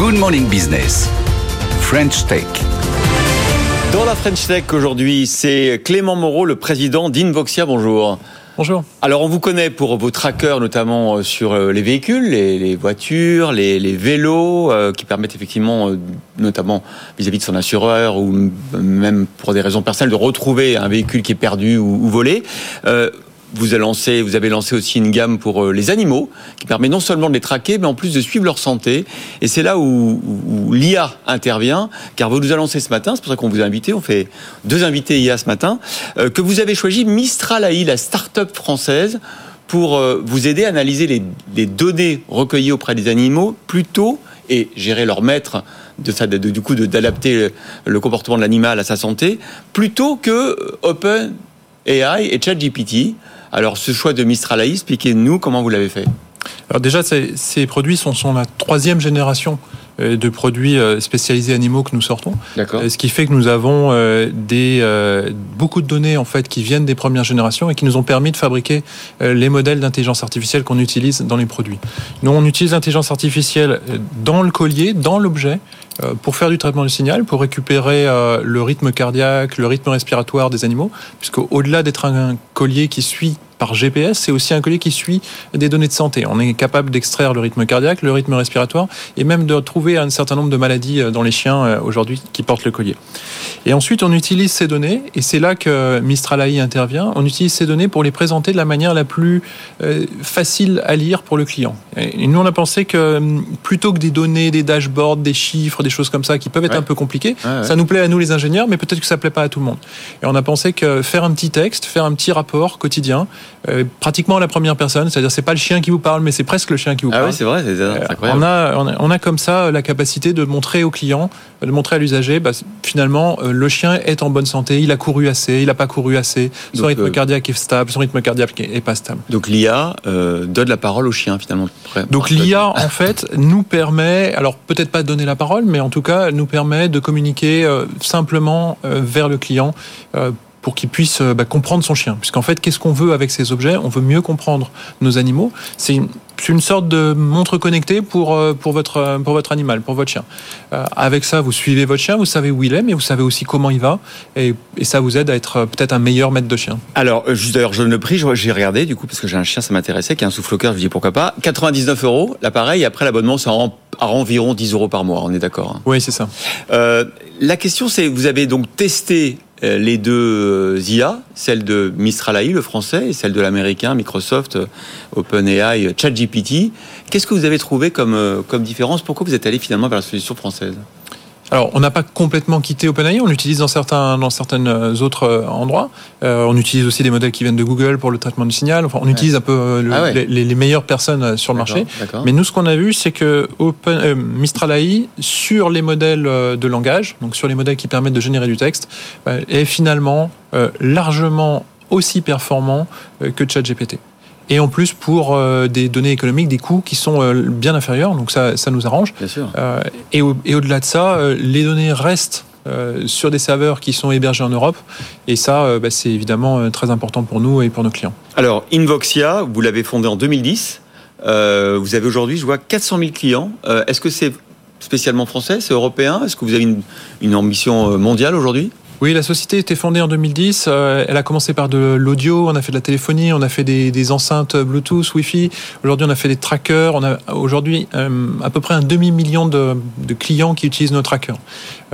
Good Morning Business. French Tech. Dans la French Tech aujourd'hui, c'est Clément Moreau, le président d'Invoxia. Bonjour. Bonjour. Alors on vous connaît pour vos trackers, notamment euh, sur euh, les véhicules, les, voitures, les, vélos, euh, qui permettent effectivement, notamment vis-à-vis de son assureur ou même pour des raisons personnelles, de retrouver un véhicule qui est perdu ou, volé vous avez, lancé, aussi une gamme pour euh, les animaux qui permet non seulement de les traquer, mais en plus de suivre leur santé. Et c'est là où, l'IA intervient, car vous nous avez lancé ce matin, c'est pour ça qu'on vous a invité, on fait deux invités IA ce matin, euh, que vous avez choisi Mistral AI, la start-up française, pour euh, vous aider à analyser les, données recueillies auprès des animaux plus tôt et gérer leur maître du coup d'adapter le comportement de l'animal à sa santé, plutôt que Open AI et ChatGPT. Alors ce choix de Mistral AI, expliquez-nous comment vous l'avez fait. Alors déjà, ces, ces produits sont, sont, la troisième génération euh, de produits euh, spécialisés animaux que nous sortons. Euh, ce qui fait que nous avons des, beaucoup de données en fait qui viennent des premières générations et qui nous ont permis de fabriquer les modèles d'intelligence artificielle qu'on utilise dans les produits. Nous, on utilise l'intelligence artificielle dans le collier, dans l'objet, pour faire du traitement du signal, pour récupérer le rythme cardiaque, le rythme respiratoire des animaux, puisque au-delà d'être un collier qui suit par GPS, c'est aussi un collier qui suit des données de santé. On est capable d'extraire le rythme cardiaque, le rythme respiratoire et même de trouver un certain nombre de maladies euh, dans les chiens euh, aujourd'hui qui portent le collier. Et ensuite, on utilise ces données et c'est là que Mistral AI intervient. On utilise ces données pour les présenter de la manière la plus euh, facile à lire pour le client. Et nous, on a pensé que hum, plutôt que des données, des dashboards, des chiffres, des choses comme ça qui peuvent être un peu compliquées, ça nous plaît à nous les ingénieurs, mais peut-être que ça plaît pas à tout le monde. Et on a pensé que faire un petit texte, faire un petit rapport quotidien, euh, pratiquement à la première personne, c'est-à-dire c'est pas le chien qui vous parle, mais c'est presque le chien qui vous parle. Ah oui, c'est vrai, c'est euh, incroyable. On a, on a, comme ça la capacité de montrer au client, de montrer à l'usager, bah, finalement, euh, le chien est en bonne santé, il a couru assez, il n'a pas couru assez, son rythme cardiaque est stable, son rythme cardiaque est pas stable. Donc l'IA donne la parole au chien finalement. Donc l'IA en fait nous permet, alors peut-être pas de donner la parole, mais en tout cas nous permet de communiquer simplement vers le client pour qu'il puisse euh, bah, comprendre son chien. Puisqu'en fait, qu'est-ce qu'on veut avec ces objets? On veut mieux comprendre nos animaux. C'est une, une, sorte de montre connectée pour, euh, pour, votre, euh, pour votre animal, pour votre chien. avec ça, vous suivez votre chien, vous savez où il est, mais vous savez aussi comment il va. Et, et ça vous aide à être peut-être un meilleur maître de chien. Alors, juste d'ailleurs, je le prie, j'ai regardé du coup, parce que j'ai un chien, ça m'intéressait, qui a un souffle cœur, je me dis pourquoi pas. 99 euros, l'appareil, après l'abonnement, c'est à environ 10 euros par mois, on est d'accord hein. Oui, c'est ça. la question, c'est, vous avez donc testé les deux euh, IA, celle de Mistral AI, le français, et celle de l'américain, Microsoft, euh, OpenAI, ChatGPT. Qu'est-ce que vous avez trouvé comme, comme différence? Pourquoi vous êtes allé finalement vers la solution française? Alors, on n'a pas complètement quitté OpenAI, on l'utilise dans certains dans certaines autres euh, endroits. Euh, on utilise aussi des modèles qui viennent de Google pour le traitement du signal. Enfin, on utilise un peu euh, ah les, les, meilleures personnes sur le marché. Mais nous, ce qu'on a vu, c'est que Open, Mistral AI sur les modèles de langage, donc sur les modèles qui permettent de générer du texte, est finalement largement aussi performant que ChatGPT et en plus pour euh, des données économiques, des coûts qui sont euh, bien inférieurs, donc ça, ça nous arrange. Bien sûr. Euh, et, au, et au-delà de ça, les données restent sur des serveurs qui sont hébergés en Europe. Et ça, bah, c'est évidemment très important pour nous et pour nos clients. Alors, Invoxia, vous l'avez fondé en 2010. vous avez aujourd'hui, je vois, 400 000 clients. est-ce que c'est spécialement français? C'est européen? Est-ce que vous avez une, une ambition mondiale aujourd'hui? Oui, la société était fondée en 2010. Euh, elle a commencé par de l'audio, on a fait de la téléphonie, on a fait des, enceintes Bluetooth, Wi-Fi. Aujourd'hui, on a fait des trackers. On a aujourd'hui euh, à peu près un demi-million de, clients qui utilisent nos trackers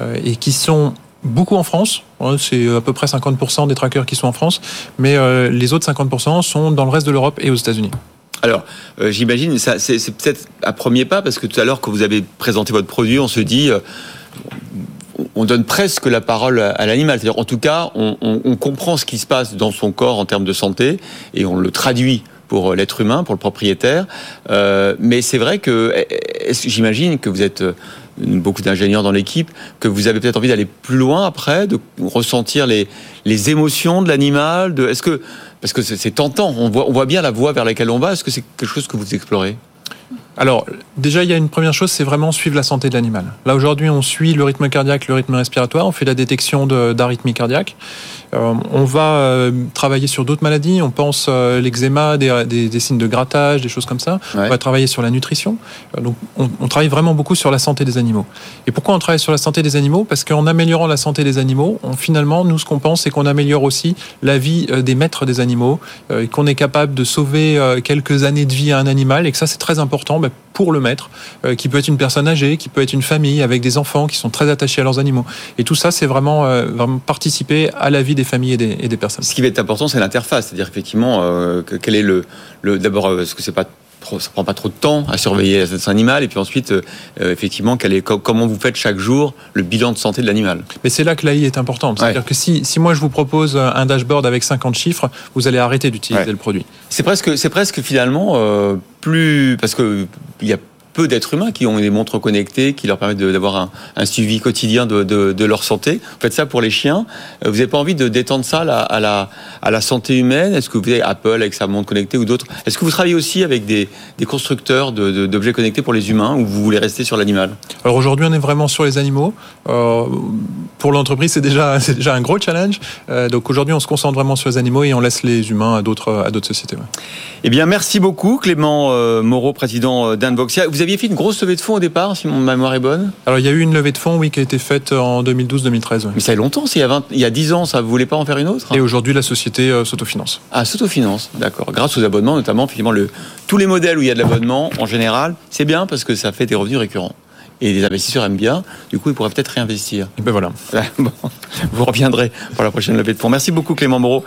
euh, et qui sont beaucoup en France. C'est à peu près 50% des trackers qui sont en France, mais les autres 50% sont dans le reste de l'Europe et aux États-Unis. Alors, j'imagine, c'est peut-être à premier pas, parce que tout à l'heure, quand vous avez présenté votre produit, on se dit, on donne presque la parole à l'animal. C'est-à-dire, en tout cas, on, comprend ce qui se passe dans son corps en termes de santé et on le traduit pour l'être humain, pour le propriétaire. Euh, mais c'est vrai que j'imagine que vous êtes euh, beaucoup d'ingénieurs dans l'équipe, que vous avez peut-être envie d'aller plus loin après, de ressentir les, émotions de l'animal. Est-ce que parce que c'est tentant, on voit, on voit bien la voie vers laquelle on va. Est-ce que c'est quelque chose que vous explorez? Alors, déjà, il y a une première chose, c'est vraiment suivre la santé de l'animal. Là, aujourd'hui, on suit le rythme cardiaque, le rythme respiratoire, on fait la détection d'arythmie cardiaque. Euh, on va euh, travailler sur d'autres maladies, on pense euh, l'eczéma, des, des, signes de grattage, des choses comme ça. On va travailler sur la nutrition. donc, on, on, travaille vraiment beaucoup sur la santé des animaux. Et pourquoi on travaille sur la santé des animaux? Parce qu'en améliorant la santé des animaux, on, finalement, nous, ce qu'on pense, c'est qu'on améliore aussi la vie des maîtres des animaux, et qu'on est capable de sauver quelques années de vie à un animal, et que ça, c'est très important ben, pour le maître, qui peut être une personne âgée, qui peut être une famille avec des enfants qui sont très attachés à leurs animaux. Et tout ça, c'est vraiment, vraiment participer à la vie des familles et des, personnes. Ce qui va être important, c'est l'interface, c'est-à-dire effectivement, euh, quel est le, le d'abord, euh, est-ce que c'est pas ça prend pas trop de temps à surveiller cet animal et puis ensuite euh, effectivement quel est, comment vous faites chaque jour le bilan de santé de l'animal. Mais c'est là que l'AI est importante. C'est-à-dire que si, si moi je vous propose un dashboard avec 50 chiffres, vous allez arrêter d'utiliser le produit. C'est presque c'est presque finalement plus parce que il y a peu d'êtres humains qui ont des montres connectées qui leur permettent d'avoir un, suivi quotidien de, leur santé. Vous faites ça pour les chiens. Euh, vous n'avez pas envie de détendre ça à la, à la, santé humaine? Est-ce que vous avez Apple avec sa montre connectée ou d'autres? Est-ce que vous travaillez aussi avec des, constructeurs d'objets connectés pour les humains ou vous voulez rester sur l'animal? Alors aujourd'hui, on est vraiment sur les animaux. Euh, pour l'entreprise, c'est déjà, déjà un gros challenge. Euh, donc aujourd'hui, on se concentre vraiment sur les animaux et on laisse les humains à d'autres sociétés. Eh bien, merci beaucoup, Clément Moreau, président d'Unboxia. Vous aviez fait une grosse levée de fonds au départ, si mon mémoire est bonne? Alors, il y a eu une levée de fonds, oui, qui a été faite en 2012-2013. Mais ça fait longtemps, il y, a 20, il y a 10 ans, ça, vous voulez pas en faire une autre? Et aujourd'hui, la société euh, s'autofinance. Ah, s'autofinance, d'accord. Grâce aux abonnements, notamment, finalement, le, tous les modèles où il y a de l'abonnement, en général, c'est bien parce que ça fait des revenus récurrents et les investisseurs aiment bien. Du coup, ils pourraient peut-être réinvestir. Et ben voilà. vous reviendrez pour la prochaine levée de fonds. Merci beaucoup Clément Moreau,